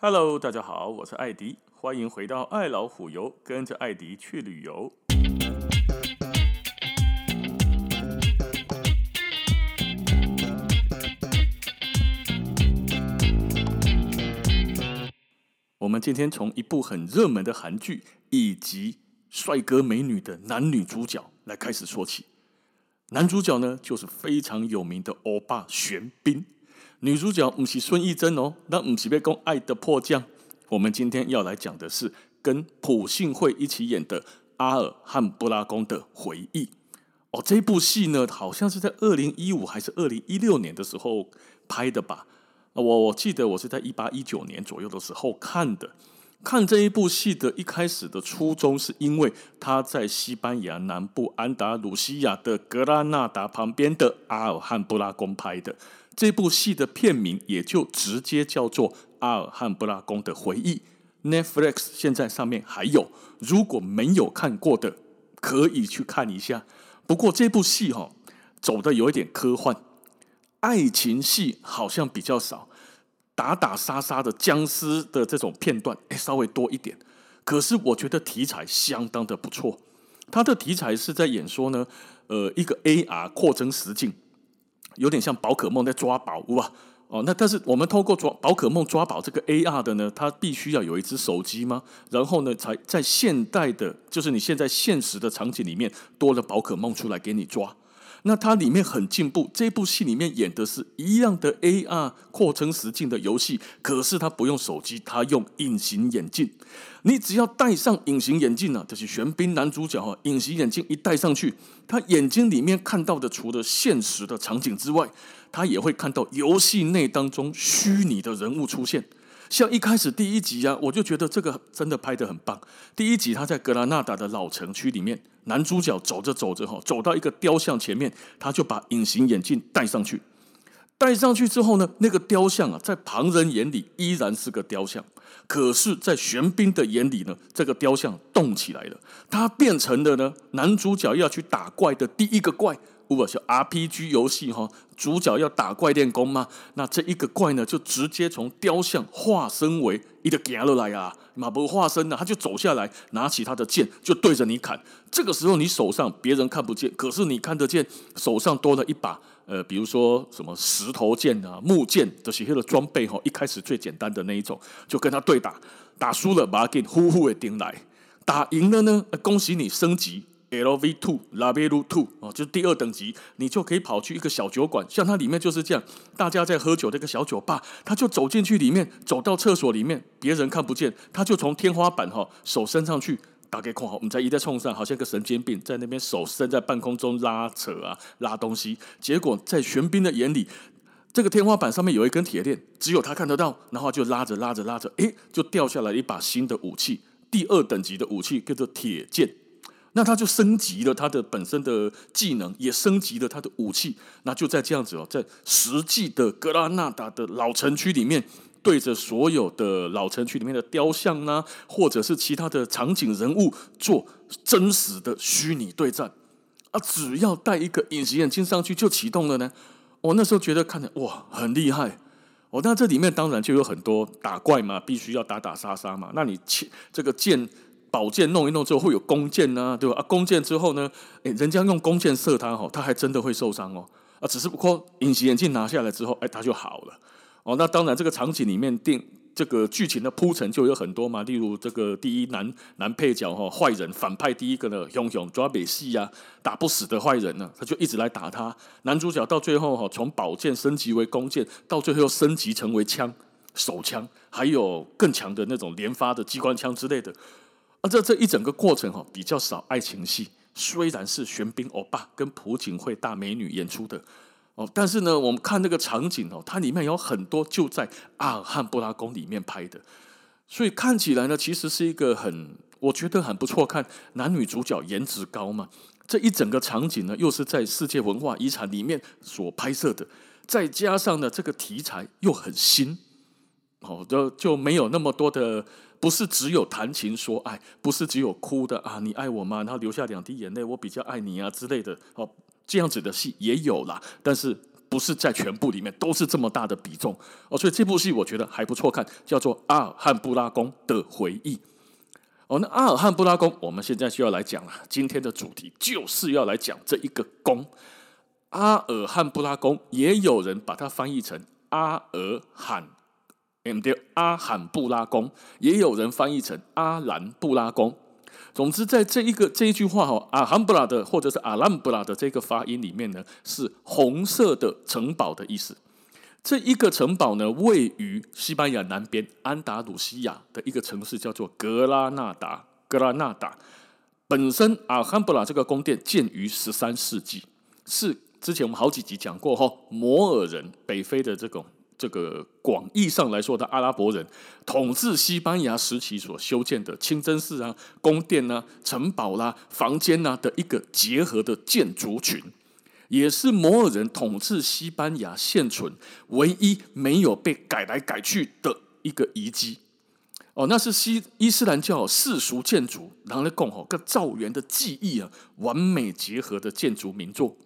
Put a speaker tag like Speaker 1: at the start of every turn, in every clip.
Speaker 1: Hello，大家好，我是艾迪，欢迎回到爱老虎游，跟着艾迪去旅游。我们今天从一部很热门的韩剧以及帅哥美女的男女主角来开始说起。男主角呢，就是非常有名的欧巴玄彬。女主角不是孙艺珍哦，那不是被讲爱的迫降。我们今天要来讲的是跟朴信惠一起演的《阿尔汉布拉宫的回忆》哦。这部戏呢，好像是在二零一五还是二零一六年的时候拍的吧？我我记得我是在一八一九年左右的时候看的。看这一部戏的一开始的初衷，是因为他在西班牙南部安达鲁西亚的格拉纳达旁边的阿尔汉布拉宫拍的。这部戏的片名也就直接叫做《阿尔汉布拉宫的回忆》，Netflix 现在上面还有，如果没有看过的，可以去看一下。不过这部戏哈、哦，走的有一点科幻，爱情戏好像比较少，打打杀杀的僵尸的这种片段诶稍微多一点。可是我觉得题材相当的不错，它的题材是在演说呢，呃，一个 AR 扩增实境。有点像宝可梦在抓宝物啊！哦，那但是我们透过抓宝可梦抓宝这个 AR 的呢，它必须要有一只手机吗？然后呢，才在现代的，就是你现在现实的场景里面多了宝可梦出来给你抓。那它里面很进步，这部戏里面演的是一样的 AR 扩增实境的游戏，可是它不用手机，它用隐形眼镜。你只要戴上隐形眼镜呢、啊，就是玄彬男主角啊，隐形眼镜一戴上去，他眼睛里面看到的除了现实的场景之外，他也会看到游戏内当中虚拟的人物出现。像一开始第一集啊，我就觉得这个真的拍得很棒。第一集他在格拉纳达的老城区里面，男主角走着走着哈，走到一个雕像前面，他就把隐形眼镜戴上去。戴上去之后呢，那个雕像啊，在旁人眼里依然是个雕像，可是，在玄彬的眼里呢，这个雕像动起来了，它变成了呢，男主角要去打怪的第一个怪。如果是 RPG 游戏哈，主角要打怪练功吗？那这一个怪呢，就直接从雕像化身为一个行落来啊，马不化身呢，他就走下来，拿起他的剑就对着你砍。这个时候你手上别人看不见，可是你看得见，手上多了一把呃，比如说什么石头剑啊、木剑这些的装备哈。一开始最简单的那一种，就跟他对打，打输了把他给呼呼的顶来，打赢了呢，恭喜你升级。LV Two、Level Two 哦，就是第二等级，你就可以跑去一个小酒馆，像它里面就是这样，大家在喝酒的一个小酒吧，他就走进去里面，走到厕所里面，别人看不见，他就从天花板哈手伸上去，打开空号，我们在一在冲上，好像个神经病在那边手伸在半空中拉扯啊拉东西，结果在玄彬的眼里，这个天花板上面有一根铁链，只有他看得到，然后就拉着拉着拉着，诶，就掉下来一把新的武器，第二等级的武器叫做铁剑。那他就升级了他的本身的技能，也升级了他的武器。那就在这样子哦，在实际的格拉纳达的老城区里面，对着所有的老城区里面的雕像呢，或者是其他的场景人物做真实的虚拟对战。啊，只要戴一个隐形眼镜上去就启动了呢。我那时候觉得看着哇，很厉害。哦，那这里面当然就有很多打怪嘛，必须要打打杀杀嘛。那你切这个剑。宝剑弄一弄之后会有弓箭呢，对吧？啊，弓箭之后呢，诶，人家用弓箭射他，哈，他还真的会受伤哦。啊，只是不过隐形眼镜拿下来之后，哎，他就好了。哦，那当然这个场景里面定这个剧情的铺陈就有很多嘛，例如这个第一男男配角哈，坏人反派第一个呢，熊熊抓北戏呀，打不死的坏人呢，他就一直来打他。男主角到最后哈，从宝剑升级为弓箭，到最后升级成为枪手枪，还有更强的那种连发的机关枪之类的。啊，这这一整个过程哈，比较少爱情戏，虽然是玄彬欧巴跟朴槿惠大美女演出的哦，但是呢，我们看那个场景哦，它里面有很多就在阿尔汉布拉宫里面拍的，所以看起来呢，其实是一个很我觉得很不错看，男女主角颜值高嘛，这一整个场景呢，又是在世界文化遗产里面所拍摄的，再加上呢，这个题材又很新，哦，就就没有那么多的。不是只有谈情说爱，不是只有哭的啊，你爱我吗？然后流下两滴眼泪，我比较爱你啊之类的哦，这样子的戏也有啦。但是不是在全部里面都是这么大的比重哦。所以这部戏我觉得还不错看，叫做《阿尔汉布拉宫的回忆》哦。那阿尔汉布拉宫，我们现在就要来讲了。今天的主题就是要来讲这一个宫——阿尔汉布拉宫，也有人把它翻译成阿尔罕。M 的阿罕布拉宫，也有人翻译成阿兰布拉宫。总之，在这一个这一句话哈，阿罕布拉的或者是阿兰布拉的这个发音里面呢，是红色的城堡的意思。这一个城堡呢，位于西班牙南边安达鲁西亚的一个城市，叫做格拉纳达。格拉纳达本身，阿罕布拉这个宫殿建于十三世纪，是之前我们好几集讲过哈，摩尔人北非的这种。这个广义上来说的阿拉伯人统治西班牙时期所修建的清真寺啊、宫殿啊、城堡啦、房间啊的一个结合的建筑群，也是摩尔人统治西班牙现存唯一没有被改来改去的一个遗迹。哦，那是西伊斯兰教世俗建筑，然后来共和跟造园的技艺啊，完美结合的建筑名作。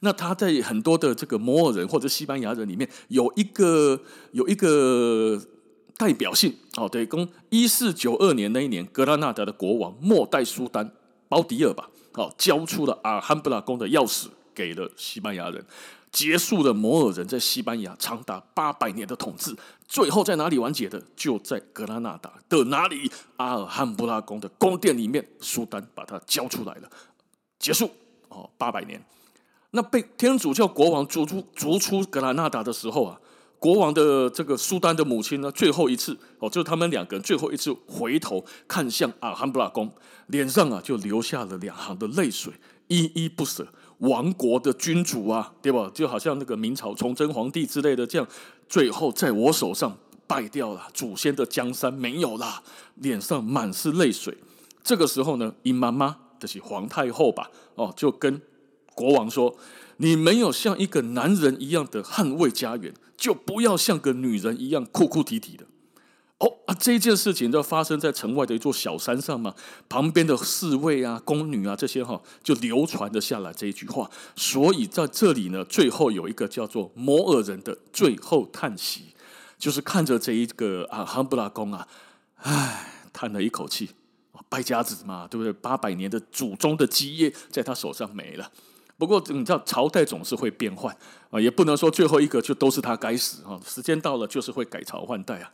Speaker 1: 那他在很多的这个摩尔人或者西班牙人里面有一个有一个代表性哦，对，公一四九二年那一年，格拉纳达的国王末代苏丹包迪尔吧，哦，交出了阿尔罕布拉宫的钥匙给了西班牙人，结束了摩尔人在西班牙长达八百年的统治。最后在哪里完结的？就在格拉纳达的哪里？阿尔罕布拉宫的宫殿里面，苏丹把它交出来了，结束哦，八百年。那被天主教国王逐出逐出格拉纳达的时候啊，国王的这个苏丹的母亲呢，最后一次哦，就是他们两个人最后一次回头看向阿尔罕布拉宫，脸上啊就流下了两行的泪水，依依不舍。亡国的君主啊，对吧？就好像那个明朝崇祯皇帝之类的，这样最后在我手上败掉了，祖先的江山没有了，脸上满是泪水。这个时候呢，姨妈妈就是皇太后吧，哦，就跟。国王说：“你没有像一个男人一样的捍卫家园，就不要像个女人一样哭哭啼啼的。”哦啊，这件事情就发生在城外的一座小山上嘛。旁边的侍卫啊、宫女啊这些哈，就流传了下来这一句话。所以在这里呢，最后有一个叫做摩尔人的最后叹息，就是看着这一个阿尔罕布拉宫啊，唉，叹了一口气。败家子嘛，对不对？八百年的祖宗的基业在他手上没了。不过你知道朝代总是会变换啊，也不能说最后一个就都是他该死啊。时间到了就是会改朝换代啊。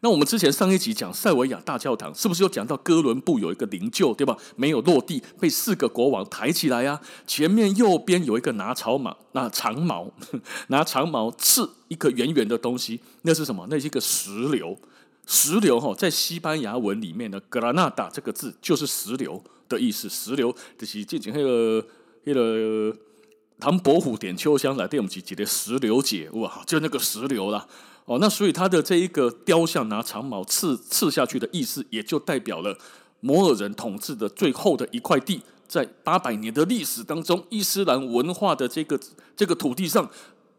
Speaker 1: 那我们之前上一集讲塞维亚大教堂，是不是有讲到哥伦布有一个灵柩对吧？没有落地，被四个国王抬起来啊。前面右边有一个拿草矛，拿长矛，拿长矛刺一个圆圆的东西，那是什么？那是一个石榴。石榴哈，在西班牙文里面的格拉纳达这个字就是石榴的意思。石榴就是之前那个。那个唐伯虎点秋香来对我们几的石榴姐哇，就那个石榴啦。哦，那所以他的这一个雕像拿长矛刺刺下去的意思，也就代表了摩尔人统治的最后的一块地，在八百年的历史当中，伊斯兰文化的这个这个土地上，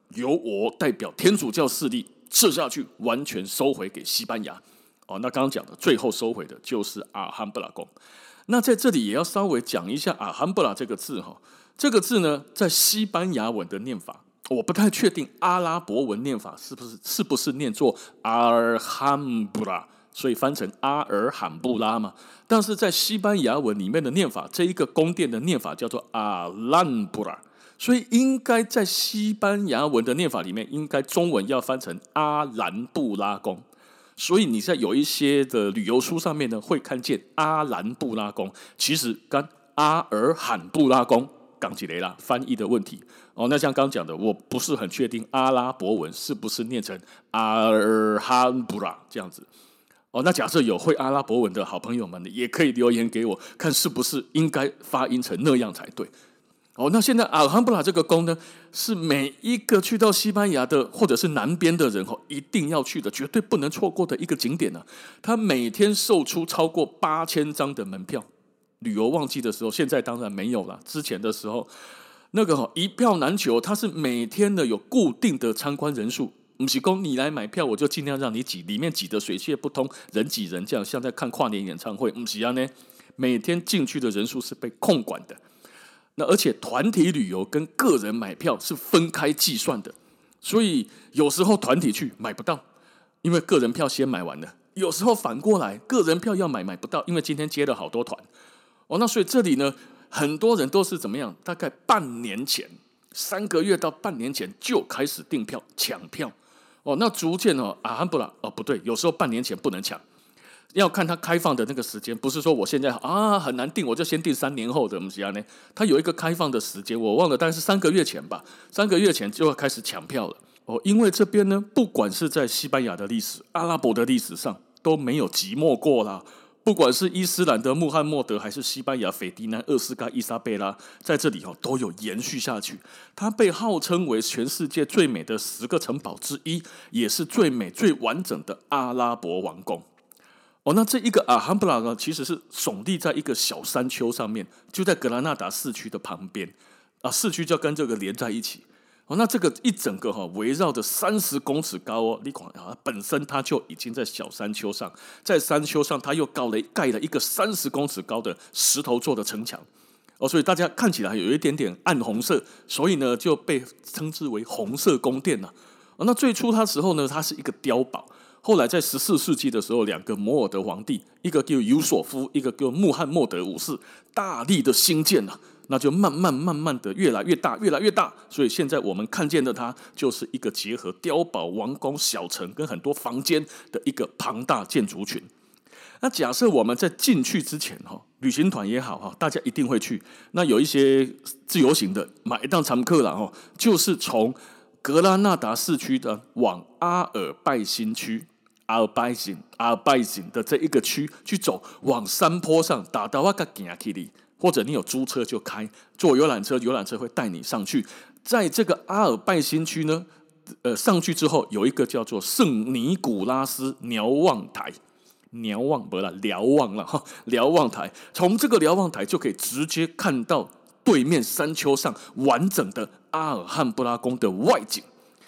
Speaker 1: 由我代表天主教势力刺下去，完全收回给西班牙。哦，那刚刚讲的最后收回的就是阿罕布拉宫。那在这里也要稍微讲一下阿罕布拉这个字哈。这个字呢，在西班牙文的念法，我不太确定阿拉伯文念法是不是是不是念作阿尔罕布拉，所以翻成阿尔罕布拉嘛。但是在西班牙文里面的念法，这一个宫殿的念法叫做阿兰布拉，所以应该在西班牙文的念法里面，应该中文要翻成阿兰布拉宫。所以你在有一些的旅游书上面呢，会看见阿兰布拉宫，其实跟阿尔罕布拉宫。讲起来啦，翻译的问题哦。那像刚讲的，我不是很确定阿拉伯文是不是念成阿尔罕布拉这样子哦。那假设有会阿拉伯文的好朋友们，也可以留言给我，看是不是应该发音成那样才对哦。那现在阿尔罕布拉这个宫呢，是每一个去到西班牙的或者是南边的人哦，一定要去的，绝对不能错过的一个景点呢、啊。它每天售出超过八千张的门票。旅游旺季的时候，现在当然没有了。之前的时候，那个一票难求，它是每天的有固定的参观人数。不是说你来买票，我就尽量让你挤，里面挤得水泄不通，人挤人这样，像在看跨年演唱会。不是啊，呢，每天进去的人数是被控管的。那而且团体旅游跟个人买票是分开计算的，所以有时候团体去买不到，因为个人票先买完了；有时候反过来，个人票要买买不到，因为今天接了好多团。哦，那所以这里呢，很多人都是怎么样？大概半年前，三个月到半年前就开始订票抢票。哦，那逐渐哦，阿罕布拉哦不对，有时候半年前不能抢。要看它开放的那个时间，不是说我现在啊很难订，我就先订三年后的。我们讲呢，它有一个开放的时间，我忘了，但是三个月前吧，三个月前就要开始抢票了。哦，因为这边呢，不管是在西班牙的历史、阿拉伯的历史上都没有寂寞过啦。不管是伊斯兰的穆罕默德，还是西班牙斐迪南二世跟伊莎贝拉，在这里哦都有延续下去。它被号称为全世界最美的十个城堡之一，也是最美最完整的阿拉伯王宫。哦，那这一个阿罕布拉呢，其实是耸立在一个小山丘上面，就在格拉纳达市区的旁边啊，市区就跟这个连在一起。哦，那这个一整个哈围绕着三十公尺高哦，你看啊，本身它就已经在小山丘上，在山丘上它又高了盖了一个三十公尺高的石头做的城墙哦，所以大家看起来有一点点暗红色，所以呢就被称之为红色宫殿呐。哦，那最初它时候呢，它是一个碉堡。后来在十四世纪的时候，两个摩尔德皇帝，一个叫尤索夫，一个叫穆罕默德五世，大力的兴建呐，那就慢慢慢慢的越来越大，越来越大。所以现在我们看见的它，就是一个结合碉堡、王宫、小城跟很多房间的一个庞大建筑群。那假设我们在进去之前哈，旅行团也好哈，大家一定会去。那有一些自由行的买一趟常客了哈，就是从。格拉纳达市区的往阿尔拜新区，阿尔拜辛，阿尔拜辛的这一个区去走，往山坡上打到瓦卡吉亚基里，或者你有租车就开，坐游览车，游览车会带你上去。在这个阿尔拜新区呢，呃，上去之后有一个叫做圣尼古拉斯瞭望台，瞭望不了，瞭望了哈，瞭望台，从这个瞭望台就可以直接看到。对面山丘上完整的阿尔汉布拉宫的外景，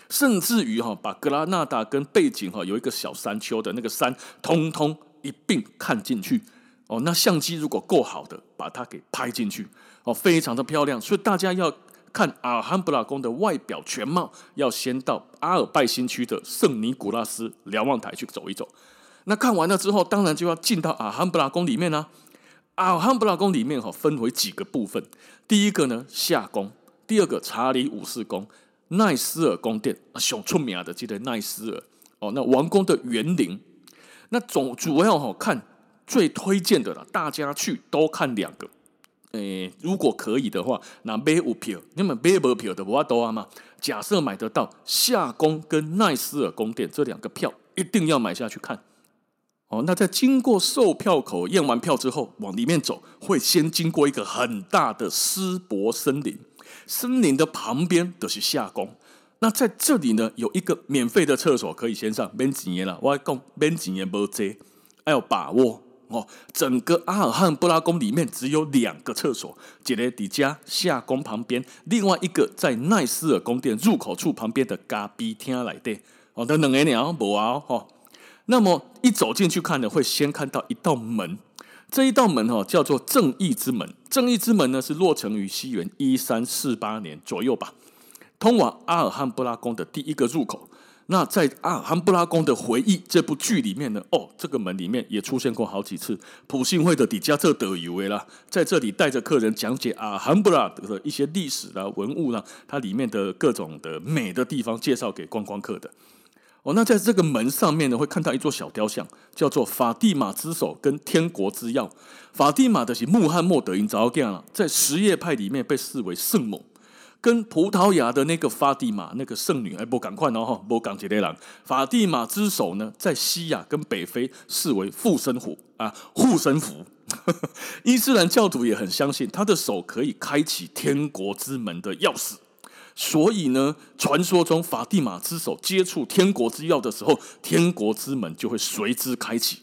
Speaker 1: 甚至于哈把格拉纳达跟背景哈有一个小山丘的那个山，通通一并看进去哦。那相机如果够好的，把它给拍进去哦，非常的漂亮。所以大家要看阿尔汉布拉宫的外表全貌，要先到阿尔拜新区的圣尼古拉斯瞭望台去走一走。那看完了之后，当然就要进到阿尔汉布拉宫里面啦、阿尔罕布拉宫里面哈分为几个部分，第一个呢夏宫，第二个查理五世宫，奈斯尔宫殿啊，熊出名的记得奈斯尔哦，那王宫的园林，那总主要哈看最推荐的啦，大家去都看两个，诶，如果可以的话，那买有票，那么买不票的不要多啊嘛，假设买得到夏宫跟奈斯尔宫殿这两个票，一定要买下去看。哦，那在经过售票口验完票之后，往里面走，会先经过一个很大的湿柏森林，森林的旁边都是夏宫。那在这里呢，有一个免费的厕所可以先上，免钱的啦。我讲免钱的无这，还要把握哦。整个阿尔汉布拉宫里面只有两个厕所，一个底加夏宫旁边，另外一个在奈斯尔宫殿入口处旁边的咖啡厅来的。哦，等两个鸟无啊，哦。那么一走进去看呢，会先看到一道门，这一道门哦叫做正义之门。正义之门呢是落成于西元一三四八年左右吧，通往阿尔汉布拉宫的第一个入口。那在《阿尔汉布拉宫的回忆》这部剧里面呢，哦，这个门里面也出现过好几次。普信会的底加特德以为啦，在这里带着客人讲解阿尔汉布拉的一些历史啦、文物啦，它里面的各种的美的地方，介绍给观光客的。哦，那在这个门上面呢，会看到一座小雕像，叫做法蒂玛之手跟天国之钥。法蒂玛的是穆罕默德，因早讲了，在什叶派里面被视为圣母，跟葡萄牙的那个法蒂玛那个圣女，哎，不赶快哦哈，不讲这类人。法蒂玛之手呢，在西亚跟北非视为护身符啊，护身符。伊斯兰教徒也很相信，他的手可以开启天国之门的钥匙。所以呢，传说中法蒂玛之手接触天国之钥的时候，天国之门就会随之开启。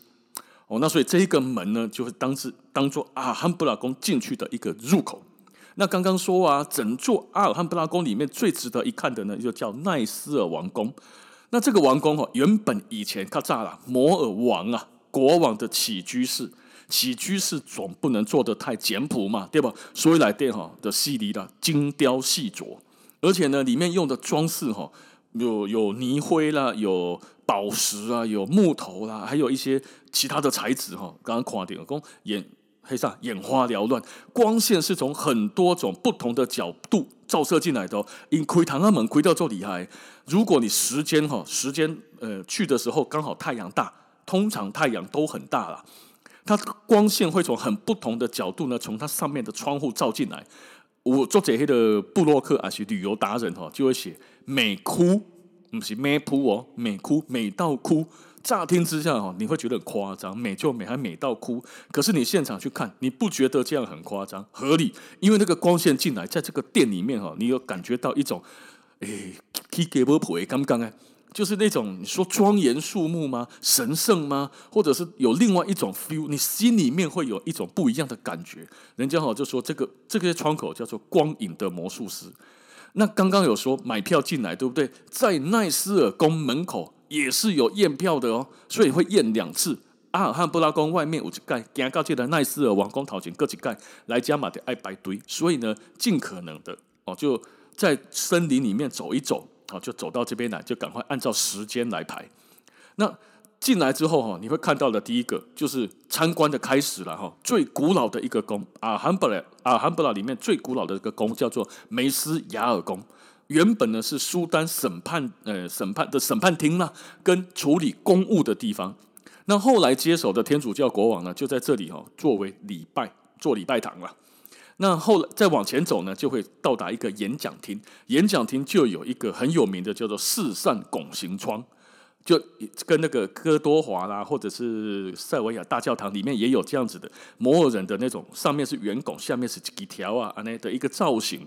Speaker 1: 哦，那所以这一个门呢，就会当是当做阿尔罕布拉宫进去的一个入口。那刚刚说啊，整座阿尔罕布拉宫里面最值得一看的呢，就叫奈斯尔王宫。那这个王宫哦，原本以前卡扎拉摩尔王啊，国王的起居室。起居室总不能做得太简朴嘛，对吧？所以来电哈的细腻的精雕细琢，而且呢，里面用的装饰哈，有有泥灰啦，有宝石啊，有木头啦，还有一些其他的材质哈。刚刚看到讲眼黑上眼花缭乱，光线是从很多种不同的角度照射进来的哦。因窥堂阿门窥到这厉害，如果你时间哈时间呃去的时候刚好太阳大，通常太阳都很大了。它光线会从很不同的角度呢，从它上面的窗户照进来。我做这些的部落客还是旅游达人哈，就会写美哭，不是美哭哦，美哭美到哭。乍听之下哈，你会觉得很夸张，美就美，还美到哭。可是你现场去看，你不觉得这样很夸张？合理，因为那个光线进来，在这个店里面哈，你有感觉到一种，诶，起鸡母皮刚刚哎。就是那种你说庄严肃穆吗？神圣吗？或者是有另外一种 feel？你心里面会有一种不一样的感觉。人家好就说这个这个窗口叫做光影的魔术师。那刚刚有说买票进来，对不对？在奈斯尔宫门口也是有验票的哦，所以会验两次。阿尔汉布拉宫外面有一盖，行到这个奈斯尔王宫头前各一盖，来加马的爱排队。所以呢，尽可能的哦，就在森林里面走一走。好，就走到这边来，就赶快按照时间来排。那进来之后哈，你会看到的第一个就是参观的开始了哈。最古老的一个宫，阿罕布拉，阿罕布拉里面最古老的一个宫叫做梅斯雅尔宫。原本呢是苏丹审判呃审判的审判厅啦，跟处理公务的地方。那后来接手的天主教国王呢，就在这里哈，作为礼拜做礼拜堂了。那后来再往前走呢，就会到达一个演讲厅。演讲厅就有一个很有名的叫做四扇拱形窗，就跟那个哥多华啦，或者是塞维亚大教堂里面也有这样子的摩尔人的那种，上面是圆拱，下面是几条啊，那的一个造型。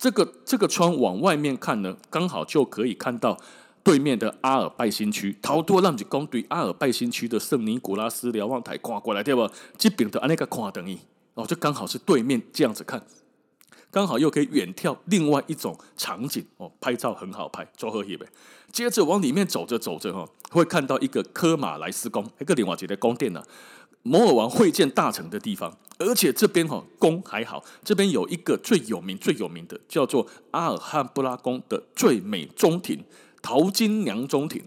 Speaker 1: 这个这个窗往外面看呢，刚好就可以看到对面的阿尔拜新区。陶多让子公对阿尔拜新区的圣尼古拉斯瞭望台跨过来，对不？这边的那个跨等于。哦，就刚好是对面这样子看，刚好又可以远眺另外一种场景哦，拍照很好拍，做合影呗。接着往里面走着走着哈，会看到一个科马莱斯宫，一个另外一个宫殿呢，摩尔王会见大臣的地方。而且这边哈宫还好，这边有一个最有名最有名的叫做阿尔汉布拉宫的最美中庭——淘金娘中庭。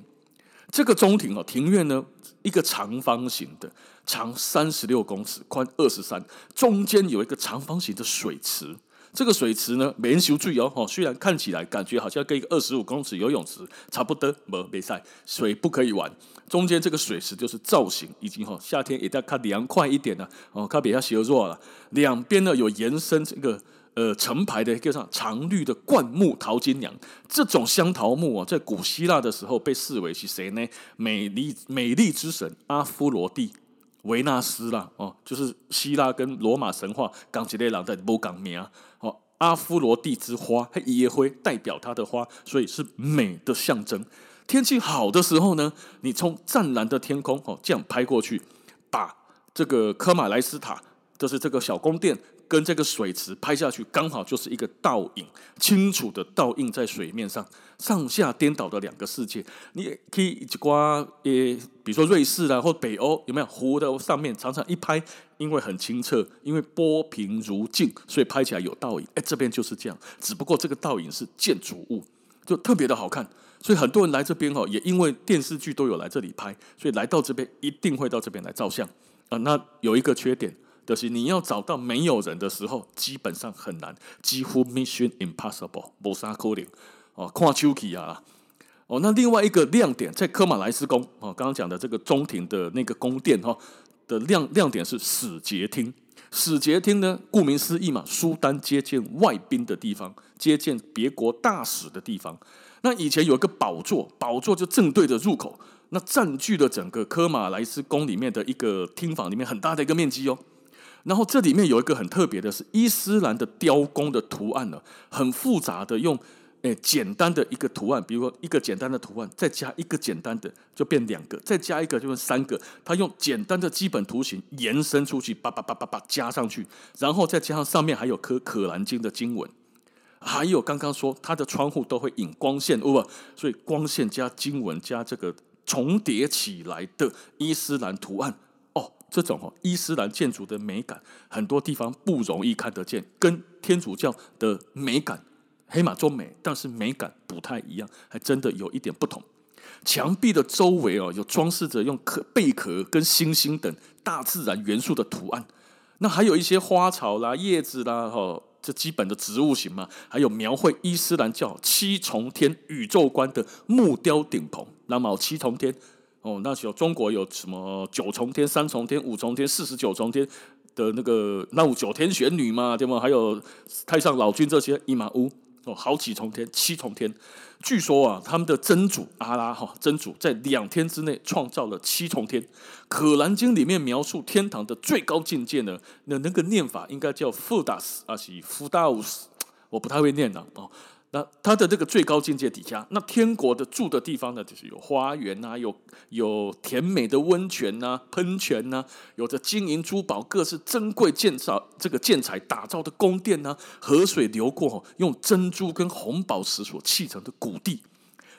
Speaker 1: 这个中庭哦，庭院呢，一个长方形的。长三十六公尺，宽二十三，中间有一个长方形的水池。这个水池呢，没人修注意哦。虽然看起来感觉好像跟一个二十五公尺游泳池差不多，没比赛，水不可以玩。中间这个水池就是造型，已经哈夏天也在看凉快一点了哦，看比较削弱了。两边呢有延伸这个呃成排的一个上常绿的灌木桃金娘。这种香桃木啊，在古希腊的时候被视为是谁呢？美丽美丽之神阿芙罗蒂。维纳斯啦，哦，就是希腊跟罗马神话讲起来人的不讲名哦，阿芙罗蒂之花，它也会代表它的花，所以是美的象征。天气好的时候呢，你从湛蓝的天空哦这样拍过去，把这个科马莱斯塔，就是这个小宫殿。跟这个水池拍下去，刚好就是一个倒影，清楚的倒映在水面上，上下颠倒的两个世界。你也可以一刮，也，比如说瑞士啦，或北欧，有没有湖的上面常常一拍，因为很清澈，因为波平如镜，所以拍起来有倒影。哎，这边就是这样，只不过这个倒影是建筑物，就特别的好看。所以很多人来这边哦，也因为电视剧都有来这里拍，所以来到这边一定会到这边来照相啊。那有一个缺点。就是你要找到没有人的时候，基本上很难，几乎 mission impossible，无啥可能哦，看手气啊！哦，那另外一个亮点在科马莱斯宫哦，刚刚讲的这个中庭的那个宫殿哈的亮亮点是使节厅。使节厅呢，顾名思义嘛，苏丹接见外宾的地方，接见别国大使的地方。那以前有一个宝座，宝座就正对着入口，那占据了整个科马莱斯宫里面的一个厅房里面很大的一个面积哦。然后这里面有一个很特别的是伊斯兰的雕工的图案呢，很复杂的用诶简单的一个图案，比如说一个简单的图案，再加一个简单的就变两个，再加一个就变三个。他用简单的基本图形延伸出去，叭叭叭叭叭加上去，然后再加上上面还有颗可兰经的经文，还有刚刚说它的窗户都会引光线，哦，所以光线加经文加这个重叠起来的伊斯兰图案。这种哦伊斯兰建筑的美感，很多地方不容易看得见，跟天主教的美感黑马中美，但是美感不太一样，还真的有一点不同。墙壁的周围哦，有装饰着用壳、贝壳跟星星等大自然元素的图案。那还有一些花草啦、叶子啦，哈，这基本的植物型嘛。还有描绘伊斯兰教七重天宇宙观的木雕顶棚，那么七重天哦，那时候中国有什么九重天、三重天、五重天、四十九重天的那个那五九天玄女嘛，对吗？还有太上老君这些伊玛乌。哦，好几重天，七重天。据说啊，他们的真主阿拉哈真主在两天之内创造了七重天。可兰经里面描述天堂的最高境界呢，那那个念法应该叫富达斯啊，是富达乌斯，我不太会念了哦。那它的这个最高境界底下，那天国的住的地方呢，就是有花园啊，有有甜美的温泉呐、啊、喷泉呐、啊，有着金银珠宝、各式珍贵建造这个建材打造的宫殿呐、啊，河水流过，用珍珠跟红宝石所砌成的谷地。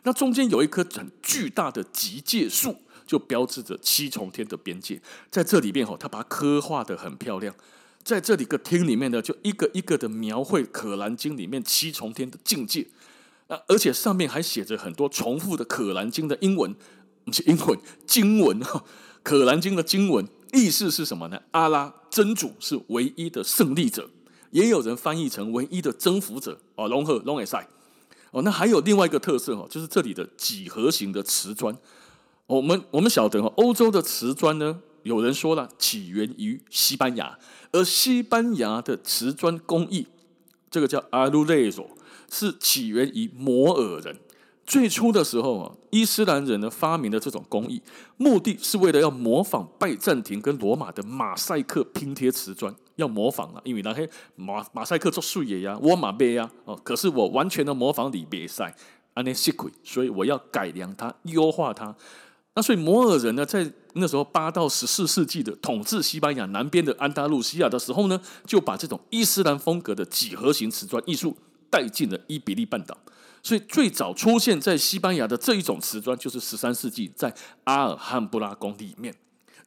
Speaker 1: 那中间有一棵很巨大的极界树，就标志着七重天的边界。在这里面哈，它把它刻画得很漂亮。在这里个厅里面呢，就一个一个的描绘《可兰经》里面七重天的境界，而且上面还写着很多重复的《可兰经》的英文，不是英文 经文哈，《可兰经》的经文意思是什么呢？阿拉真主是唯一的胜利者，也有人翻译成唯一的征服者哦，龙和龙也赛哦。那还有另外一个特色哦，就是这里的几何形的瓷砖。我们我们晓得哦，欧洲的瓷砖呢，有人说了起源于西班牙。而西班牙的瓷砖工艺，这个叫阿鲁雷索，是起源于摩尔人。最初的时候啊，伊斯兰人呢发明了这种工艺，目的是为了要模仿拜占庭跟罗马的马赛克拼贴瓷砖，要模仿啊，因为那些马马赛克做水也呀，我马背呀，哦，可是我完全的模仿你别赛，安尼西贵，所以我要改良它，优化它。那所以摩尔人呢，在那时候八到十四世纪的统治西班牙南边的安达鲁西亚的时候呢，就把这种伊斯兰风格的几何形瓷砖艺术带进了伊比利半岛。所以最早出现在西班牙的这一种瓷砖，就是十三世纪在阿尔汉布拉宫里面。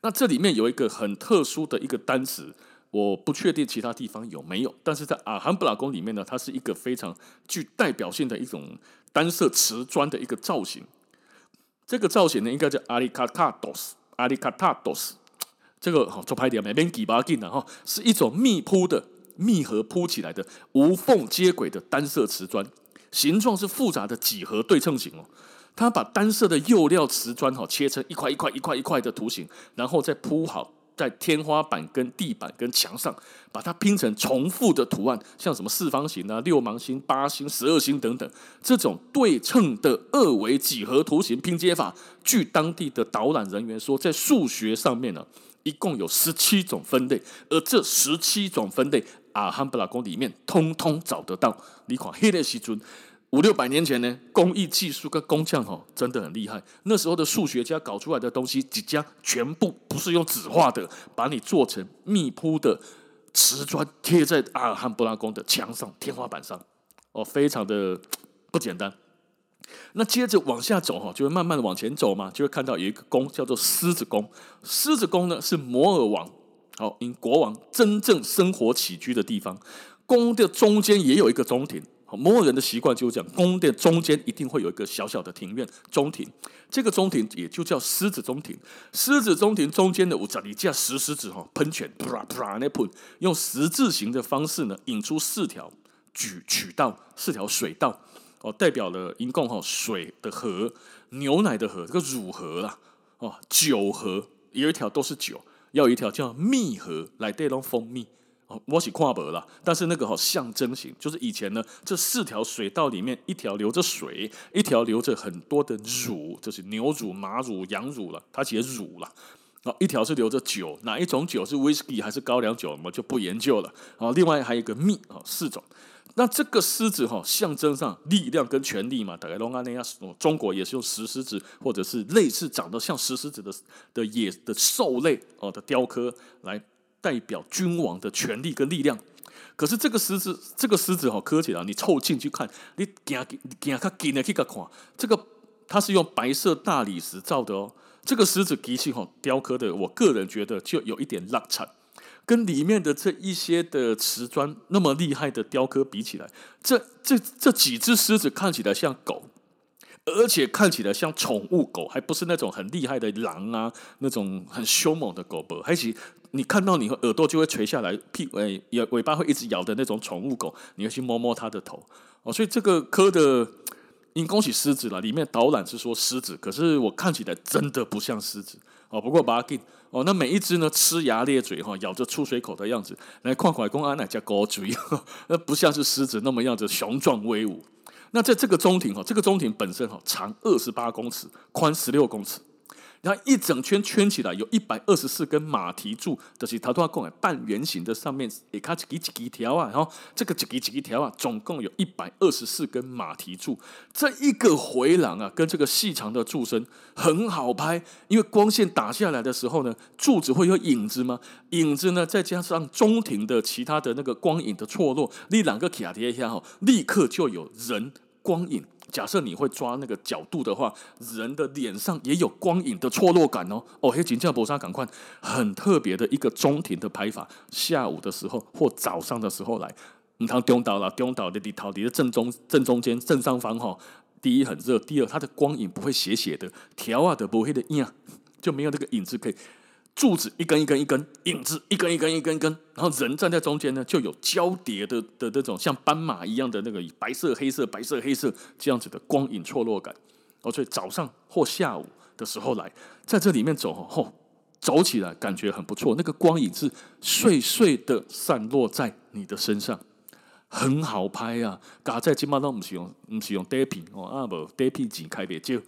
Speaker 1: 那这里面有一个很特殊的一个单词，我不确定其他地方有没有，但是在阿尔汉布拉宫里面呢，它是一个非常具代表性的一种单色瓷砖的一个造型。这个造型呢，应该叫阿里卡塔多斯，阿里卡塔多斯。这个好做拍点，没边几把劲的哈，是一种密铺的、密合铺起来的、无缝接轨的单色瓷砖，形状是复杂的几何对称型哦。它把单色的釉料瓷砖哈切成一块一块一块一块的图形，然后再铺好。在天花板、跟地板、跟墙上，把它拼成重复的图案，像什么四方形啊、六芒星、八星、十二星等等，这种对称的二维几何图形拼接法，据当地的导览人员说，在数学上面呢，一共有十七种分类，而这十七种分类，阿罕布拉宫里面通通找得到。你看，黑的西尊。五六百年前呢，工艺技术跟工匠哦真的很厉害。那时候的数学家搞出来的东西，即将全部不是用纸画的，把你做成密铺的瓷砖，贴在阿尔汉布拉宫的墙上、天花板上，哦，非常的 不简单。那接着往下走哈，就会慢慢的往前走嘛，就会看到有一个宫叫做狮子宫。狮子宫呢是摩尔王，好，因国王真正生活起居的地方。宫的中间也有一个中庭。摩尔人的习惯就是讲，宫殿中间一定会有一个小小的庭院中庭，这个中庭也就叫狮子中庭。狮子中庭中间的五十里架石狮子哈喷泉，啪啪那喷，用十字形的方式呢引出四条渠渠道，四条水道哦，代表了一共哈水的河、牛奶的河、这个乳河啦哦，酒河有一条都是酒，要有一条叫蜜河来带动蜂蜜。哦，我是看不了，但是那个好象征型，就是以前呢，这四条水道里面，一条流着水，一条流着很多的乳，就是牛乳、马乳、羊乳了，它写乳了。哦，一条是流着酒，哪一种酒是威士忌还是高粱酒，我们就不研究了。哦，另外还有一个蜜，哦，四种。那这个狮子哈，象征上力量跟权力嘛，大概龙安那样，中国也是用石狮子，或者是类似长得像石狮子的的野的兽类哦的雕刻来。代表君王的权力跟力量，可是这个狮子，这个狮子好客气啊！你凑近去看，你行，你行较近的去个看，这个它是用白色大理石造的哦。这个狮子机器哈雕刻的，我个人觉得就有一点落差，跟里面的这一些的瓷砖那么厉害的雕刻比起来，这这这几只狮子看起来像狗。而且看起来像宠物狗，还不是那种很厉害的狼啊，那种很凶猛的狗不？还是你看到你耳朵就会垂下来，屁尾尾巴会一直摇的那种宠物狗，你要去摸摸它的头哦。所以这个科的，应恭喜狮子了。里面导览是说狮子，可是我看起来真的不像狮子哦。不过把它给哦，那每一只呢，呲牙咧嘴哈，咬着出水口的样子，来看看公安哪家狗嘴，那不像是狮子那么样子雄壮威武。那在这个中庭哈，这个中庭本身哈，长二十八公尺，宽十六公尺，它一整圈圈起来有一百二十四根马蹄柱，就是它都要共半圆形的上面也卡几几几条啊，然后这个几几几条啊，总共有一百二十四根马蹄柱，这一个回廊啊，跟这个细长的柱身很好拍，因为光线打下来的时候呢，柱子会有影子吗？影子呢，再加上中庭的其他的那个光影的错落，你两个卡贴一下哈，立刻就有人光影。假设你会抓那个角度的话，人的脸上也有光影的错落感哦。哦，黑金叫博沙赶快，很特别的一个中庭的拍法。下午的时候或早上的时候来，你看中岛了，中岛的地头，你的正中正中间正上方哈。第一很热，第二它的光影不会斜斜的，条啊的不会的影，就没有那个影子可以。柱子一根一根一根，影子一根一根一根一根，然后人站在中间呢，就有交叠的的那种像斑马一样的那个白色黑色白色黑色这样子的光影错落感。哦，所以早上或下午的时候来，在这里面走吼，走起来感觉很不错。那个光影是碎碎的散落在你的身上，很好拍啊。嘎在金马都不是用不是用底片哦，啊不底片剪开别就。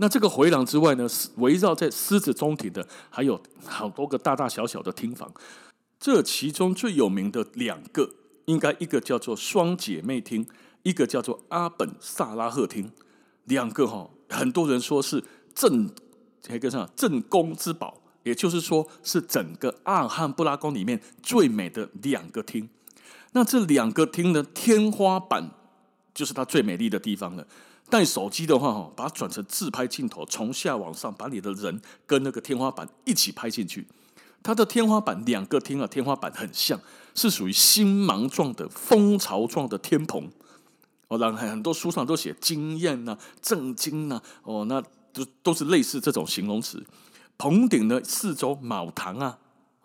Speaker 1: 那这个回廊之外呢，围绕在狮子中庭的还有好多个大大小小的厅房。这其中最有名的两个，应该一个叫做双姐妹厅，一个叫做阿本萨拉赫厅。两个哈，很多人说是镇那个啥镇宫之宝，也就是说是整个阿尔汉布拉宫里面最美的两个厅。那这两个厅的天花板就是它最美丽的地方了。带手机的话，哈，把它转成自拍镜头，从下往上，把你的人跟那个天花板一起拍进去。它的天花板两个厅啊，天花板很像，是属于星芒状的蜂巢状的天棚。哦，然后很多书上都写惊艳呐、震惊呐，哦，那都都是类似这种形容词。棚顶的四周卯堂啊。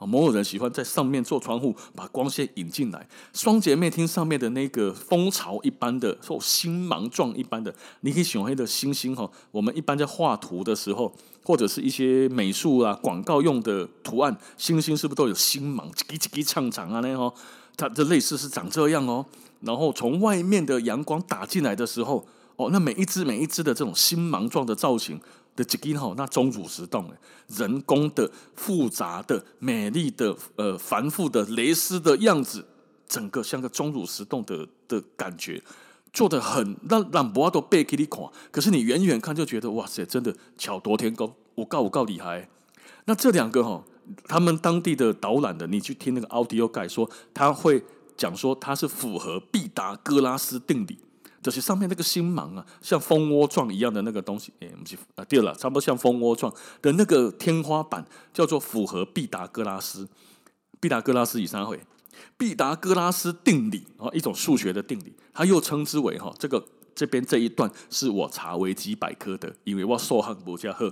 Speaker 1: 啊，某某人喜欢在上面做窗户，把光线引进来。双姐妹厅上面的那个蜂巢一般的，或星芒状一般的，你可以选黑的星星哈。我们一般在画图的时候，或者是一些美术啊、广告用的图案，星星是不是都有星芒？叽叽叽唱唱啊，那哦，它的类似是长这样哦。然后从外面的阳光打进来的时候，哦，那每一只每一只的这种星芒状的造型。的基金吼，那钟乳石洞，人工的、复杂的、美丽的、呃繁复的蕾丝的样子，整个像个钟乳石洞的的感觉，做的很让让博都背给你看。可是你远远看就觉得哇塞，真的巧夺天工，我告我告厉害。那这两个吼，他们当地的导览的，你去听那个奥迪欧盖说，他会讲说它是符合毕达哥拉斯定理。就是上面那个星芒啊，像蜂窝状一样的那个东西，哎，不是啊，对了，差不多像蜂窝状的那个天花板，叫做符合毕达哥拉斯。毕达哥拉斯以上会，毕达哥拉斯定理啊，一种数学的定理，它又称之为哈，这个这边这一段是我查维基百科的，因为我受汉博加赫。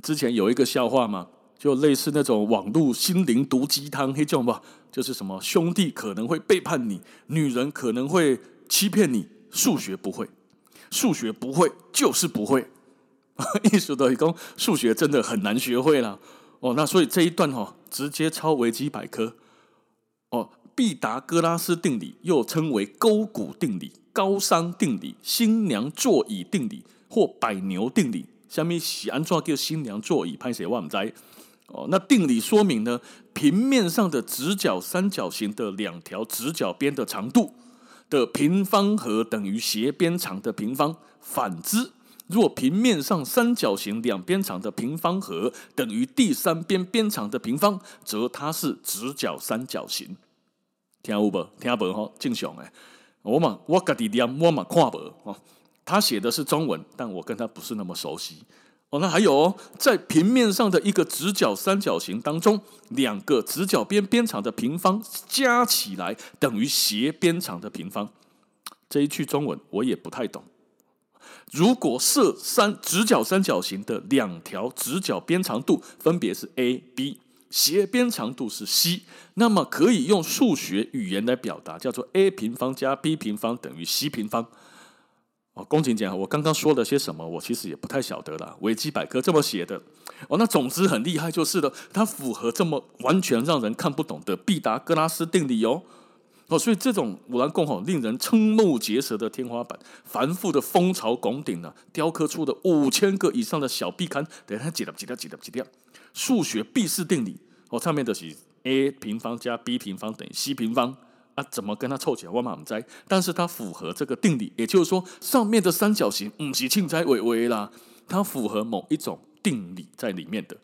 Speaker 1: 之前有一个笑话嘛，就类似那种网络心灵毒鸡汤，黑叫吧，就是什么兄弟可能会背叛你，女人可能会欺骗你。数学不会，数学不会就是不会。意思的讲，数学真的很难学会了。哦，那所以这一段哈，直接抄维基百科。哦，毕达哥拉斯定理又称为勾股定理、高商定理、新娘座椅定理或百牛定理。下面喜安怎叫新娘座椅？拍谁忘在？哦，那定理说明呢，平面上的直角三角形的两条直角边的长度。的平方和等于斜边长的平方，反之，若平面上三角形两边长的平方和等于第三边边长的平方，则它是直角三角形。听有无？听无吼？正常诶。我嘛，我家己念，我嘛看无吼。他写的是中文，但我跟他不是那么熟悉。哦，那还有哦，在平面上的一个直角三角形当中，两个直角边边长的平方加起来等于斜边长的平方。这一句中文我也不太懂。如果设三直角三角形的两条直角边长度分别是 a、b，斜边长度是 c，那么可以用数学语言来表达，叫做 a 平方加 b 平方等于 c 平方。哦，公瑾讲，我刚刚说了些什么？我其实也不太晓得了。维基百科这么写的。哦，那总之很厉害就是了，它符合这么完全让人看不懂的毕达哥拉斯定理哦。哦，所以这种五兰贡吼令人瞠目结舌的天花板，繁复的蜂巢拱顶呢，雕刻出的五千个以上的小壁龛，等下记了记了记了记了，数学毕氏定理哦，上面的是 a 平方加 b 平方等于 c 平方啊，怎么跟它凑起来？我嘛不知，但是它符合这个定理，也就是说，上面的三角形不是凊彩微微啦，它符合某一种定理在里面的。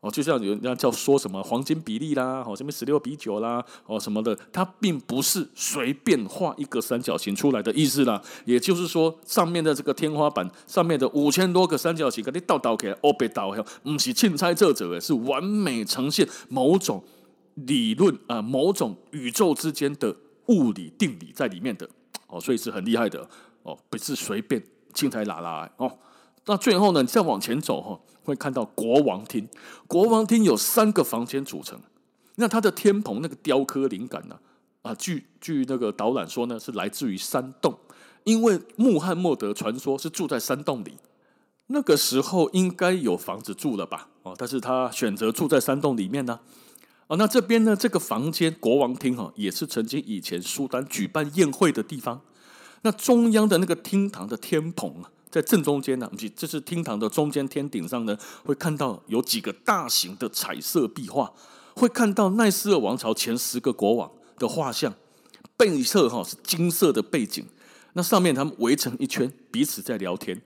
Speaker 1: 哦，就像有人家叫说什么黄金比例啦，哦，什么十六比九啦，哦什么的，它并不是随便画一个三角形出来的意思啦。也就是说，上面的这个天花板上面的五千多个三角形，给你倒倒起来，哦别倒，不是凊彩做做的，是完美呈现某种理论啊、某种宇宙之间的物理定理在里面的。哦，所以是很厉害的。哦，不是随便凊彩拉拉哦。那最后呢，你再往前走哈。会看到国王厅，国王厅有三个房间组成。那它的天棚那个雕刻灵感呢？啊，据据那个导览说呢，是来自于山洞，因为穆罕默德传说是住在山洞里，那个时候应该有房子住了吧？哦，但是他选择住在山洞里面呢。哦，那这边呢，这个房间国王厅哈，也是曾经以前苏丹举办宴会的地方。那中央的那个厅堂的天棚啊。在正中间呢，这是厅堂的中间天顶上呢，会看到有几个大型的彩色壁画，会看到奈斯尔王朝前十个国王的画像，背侧哈是金色的背景，那上面他们围成一圈，彼此在聊天。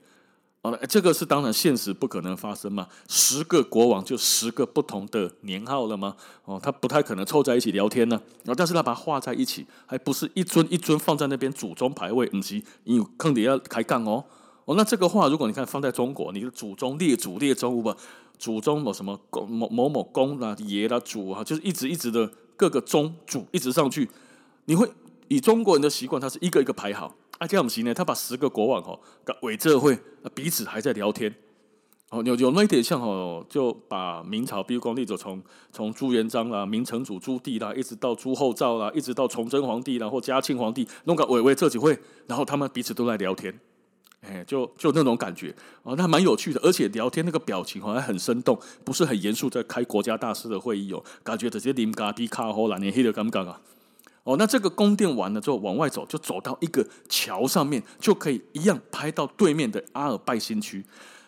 Speaker 1: 哦，这个是当然现实不可能发生嘛，十个国王就十个不同的年号了吗？哦，他不太可能凑在一起聊天呢。哦，但是他把它画在一起，还不是一尊一尊放在那边祖宗牌位，不是，因为坑底要开杠哦。哦，那这个画如果你看放在中国，你的祖宗列祖列宗不？祖宗某什么公某某某公啦爷啦祖啊，就是一直一直的各个宗主一直上去，你会以中国人的习惯，他是一个一个排好。啊，这样不行呢，他把十个国王哈，围这会彼此还在聊天。哦，有有那一点像哦，就把明朝，比如说例子从从朱元璋啦、明成祖朱棣啦，一直到朱厚照啦，一直到崇祯皇帝啦或嘉庆皇帝，弄个围围这几会，然后他们彼此都在聊天。哎，就就那种感觉哦，那蛮有趣的，而且聊天那个表情好像很生动，不是很严肃，在开国家大事的会议哦，感觉这些林嘎比卡后来年黑的尴尬啊。哦，那这个宫殿完了之后往外走，就走到一个桥上面，就可以一样拍到对面的阿尔拜新区。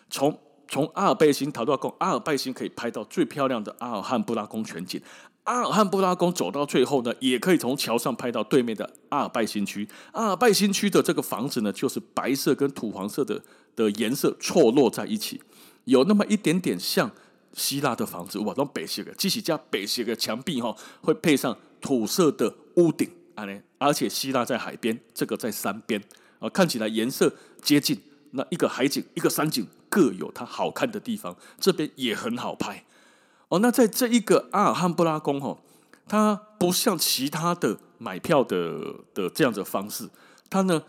Speaker 1: 从从阿尔拜辛逃到宫，阿尔拜辛可以拍到最漂亮的阿尔汉布拉宫全景。阿尔汉布拉宫走到最后呢，也可以从桥上拍到对面的阿尔拜新区。阿尔拜新区的这个房子呢，就是白色跟土黄色的的颜色错落在一起，有那么一点点像希腊的房子。哇，那北西的，即使加北西的墙壁哈，会配上土色的屋顶啊呢，而且希腊在海边，这个在山边啊，看起来颜色接近。那一个海景，一个山景，各有它好看的地方。这边也很好拍。哦，那在这一个阿尔汉布拉宫哈，它不像其他的买票的的这样的方式，它呢，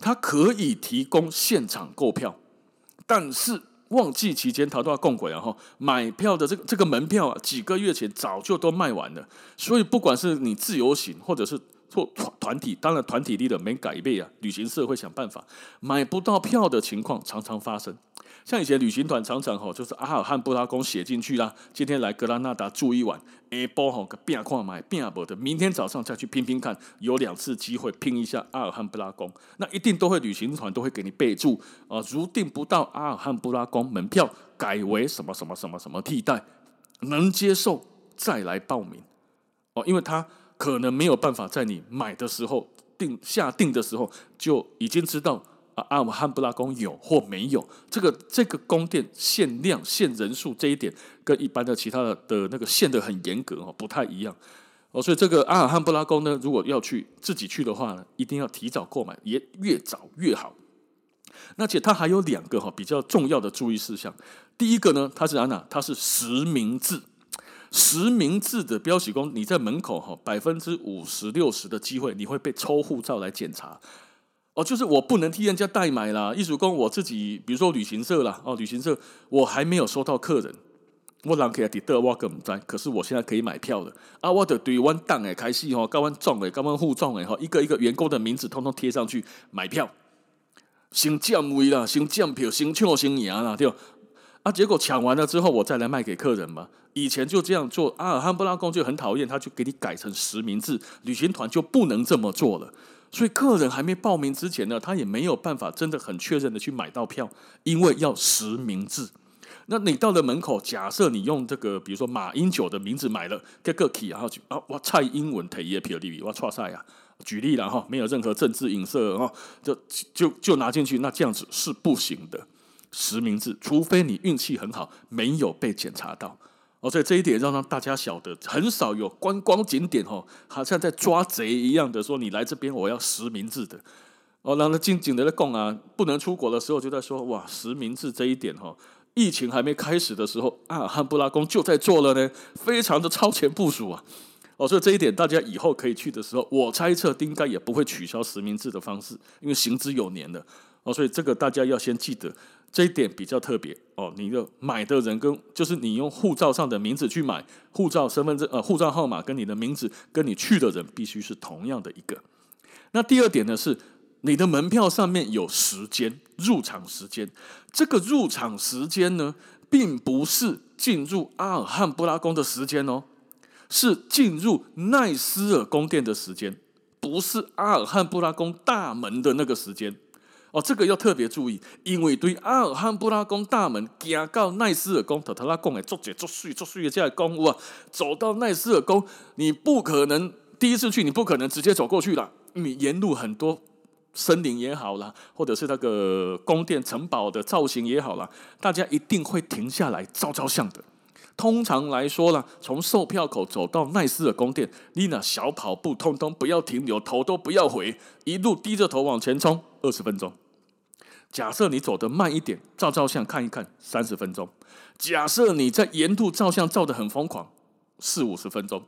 Speaker 1: 它可以提供现场购票，但是旺季期间逃到共轨然后买票的这个这个门票啊，几个月前早就都卖完了，所以不管是你自由行或者是做团团体，当然团体力的没改变啊，旅行社会想办法，买不到票的情况常常发生。像以前旅行团常常吼，就是阿尔汉布拉宫写进去啦。今天来格拉纳达住一晚，下晡吼个变看买变不的，明天早上再去拼拼看。有两次机会拼一下阿尔汉布拉宫，那一定都会旅行团都会给你备注啊，如订不到阿尔汉布拉宫门票，改为什么什么什么什么替代，能接受再来报名哦，因为他可能没有办法在你买的时候定下定的时候就已经知道。阿尔汉布拉宫有或没有这个这个宫殿限量限人数这一点，跟一般的其他的的那个限得很严格哦，不太一样哦。所以这个阿尔汉布拉宫呢，如果要去自己去的话呢，一定要提早购买，也越早越好。那且它还有两个哈比较重要的注意事项。第一个呢，它是安娜？它是实名制。实名制的标示工，你在门口哈，百分之五十六十的机会，你会被抽护照来检查。哦，就是我不能替人家代买啦。艺术工我自己，比如说旅行社啦，哦，旅行社我还没有收到客人，我啷可以抵得我个唔知？可是我现在可以买票了啊！我的对湾档诶开始哈，高湾状诶，高湾户状诶哈，一个一个员工的名字通通贴上去买票，先占位啦，先占票，先抢先赢啦，对。啊，结果抢完了之后，我再来卖给客人嘛。以前就这样做，阿尔汉布拉宫就很讨厌，他就给你改成实名制，旅行团就不能这么做了。所以客人还没报名之前呢，他也没有办法真的很确认的去买到票，因为要实名制。那你到了门口，假设你用这个，比如说马英九的名字买了，这个 key，然后就啊，我蔡英文提的票里，我错赛啊。举例了哈，没有任何政治影射哈，就就就拿进去，那这样子是不行的。实名制，除非你运气很好，没有被检查到哦，所以这一点让让大家晓得，很少有观光景点哦，好像在抓贼一样的说，你来这边我要实名制的哦，让他静静的在讲啊，不能出国的时候就在说哇，实名制这一点哈，疫情还没开始的时候，阿尔汉布拉宫就在做了呢，非常的超前部署啊哦，所以这一点大家以后可以去的时候，我猜测应该也不会取消实名制的方式，因为行之有年了哦，所以这个大家要先记得。这一点比较特别哦，你的买的人跟就是你用护照上的名字去买护照、身份证呃护照号码跟你的名字跟你去的人必须是同样的一个。那第二点呢是你的门票上面有时间入场时间，这个入场时间呢并不是进入阿尔汉布拉宫的时间哦，是进入奈斯尔宫殿的时间，不是阿尔汉布拉宫大门的那个时间。哦，这个要特别注意，因为对阿尔汉布拉宫大门行到奈斯尔宫，头头拉宫的，足节足水足水的这样公屋啊，走到奈斯尔宫，你不可能第一次去，你不可能直接走过去了，你沿路很多森林也好啦，或者是那个宫殿城堡的造型也好啦，大家一定会停下来照照相的。通常来说啦，从售票口走到奈斯的宫殿，你那小跑步，通通不要停留，头都不要回，一路低着头往前冲，二十分钟。假设你走得慢一点，照照相看一看，三十分钟。假设你在沿途照相照得很疯狂，四五十分钟。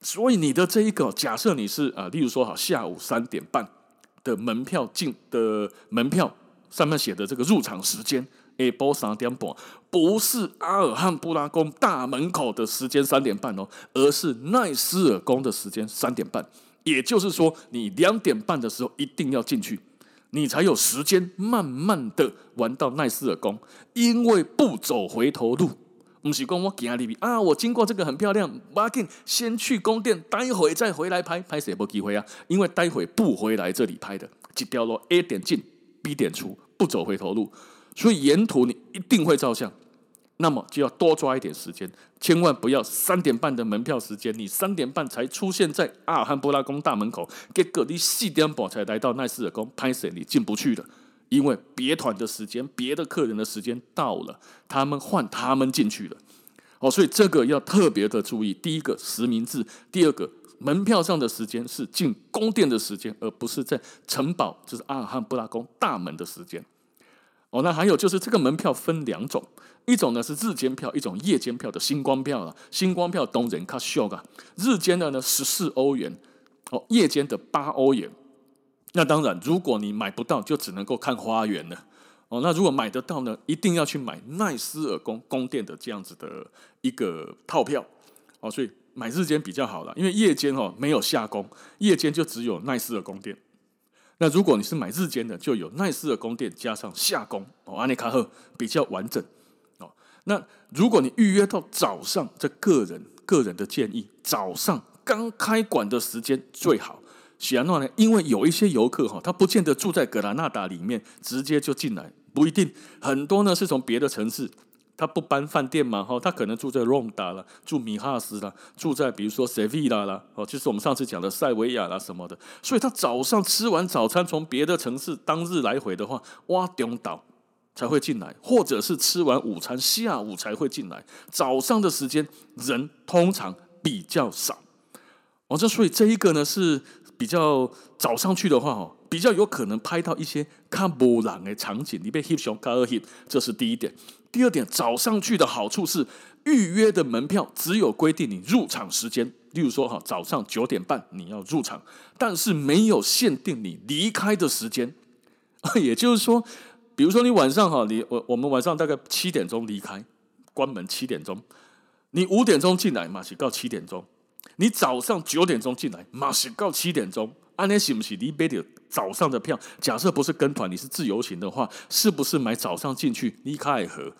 Speaker 1: 所以你的这一个，假设你是啊，例如说好下午三点半的门票进的门票上面写的这个入场时间，下晡三点半，不是阿尔汉布拉宫大门口的时间三点半哦，而是奈斯尔宫的时间三点半。也就是说，你两点半的时候一定要进去。你才有时间慢慢的玩到奈斯尔宫，因为不走回头路。不是讲我行里边啊，我经过这个很漂亮，我要先去宫殿，待会再回来拍，拍谁没机会啊？因为待会不回来这里拍的，一条路 A 点进，B 点出，不走回头路，所以沿途你一定会照相。那么就要多抓一点时间，千万不要三点半的门票时间，你三点半才出现在阿尔汉布拉宫大门口，结果你四点半才来到奈斯尔宫，拍摄你进不去了，因为别团的时间、别的客人的时间到了，他们换他们进去了。哦，所以这个要特别的注意。第一个实名制，第二个门票上的时间是进宫殿的时间，而不是在城堡，就是阿尔汉布拉宫大门的时间。哦，那还有就是这个门票分两种，一种呢是日间票，一种夜间票的星光票了。星光票东人卡秀啊，日间的呢十四欧元，哦，夜间的八欧元。那当然，如果你买不到，就只能够看花园了。哦，那如果买得到呢，一定要去买奈斯尔宫宫殿的这样子的一个套票。哦，所以买日间比较好了，因为夜间哦没有夏宫，夜间就只有奈斯尔宫殿。那如果你是买日间的，就有奈斯的宫殿加上夏宫哦，安尼卡赫比较完整哦。那如果你预约到早上，这个人个人的建议，早上刚开馆的时间最好。喜安诺呢？因为有一些游客哈，他不见得住在格拉纳达里面，直接就进来，不一定。很多呢是从别的城市。他不搬饭店嘛？哈，他可能住在隆达啦，住米哈斯啦，住在比如说塞维拉啦，哦，就是我们上次讲的塞维亚啦什么的。所以他早上吃完早餐，从别的城市当日来回的话，挖中岛才会进来，或者是吃完午餐下午才会进来。早上的时间人通常比较少。哦，这所以这一个呢是比较早上去的话，哦，比较有可能拍到一些看不朗的场景，你被 hip 熊高二 hip，这是第一点。第二点，早上去的好处是预约的门票只有规定你入场时间，例如说哈，早上九点半你要入场，但是没有限定你离开的时间。也就是说，比如说你晚上哈，你我我们晚上大概七点钟离开，关门七点钟，你五点钟进来嘛，是到七点钟。你早上九点钟进来，马上到七点钟，安尼是不是你买的早上的票？假设不是跟团，你是自由行的话，是不是买早上进去？你开河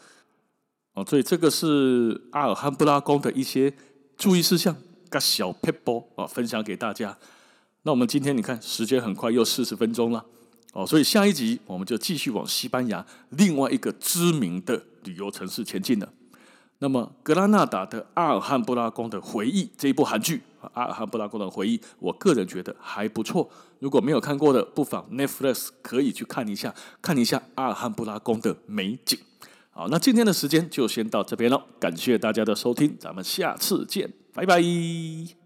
Speaker 1: 哦，所以这个是阿尔汉布拉宫的一些注意事项，个小撇步啊，分享给大家。那我们今天你看，时间很快又四十分钟了哦，所以下一集我们就继续往西班牙另外一个知名的旅游城市前进了。那么，格拉纳达的阿尔汉布拉宫的回忆这一部韩剧阿尔汉布拉宫的回忆，我个人觉得还不错。如果没有看过的，不妨 Netflix 可以去看一下，看一下阿尔汉布拉宫的美景。好，那今天的时间就先到这边了，感谢大家的收听，咱们下次见，拜拜。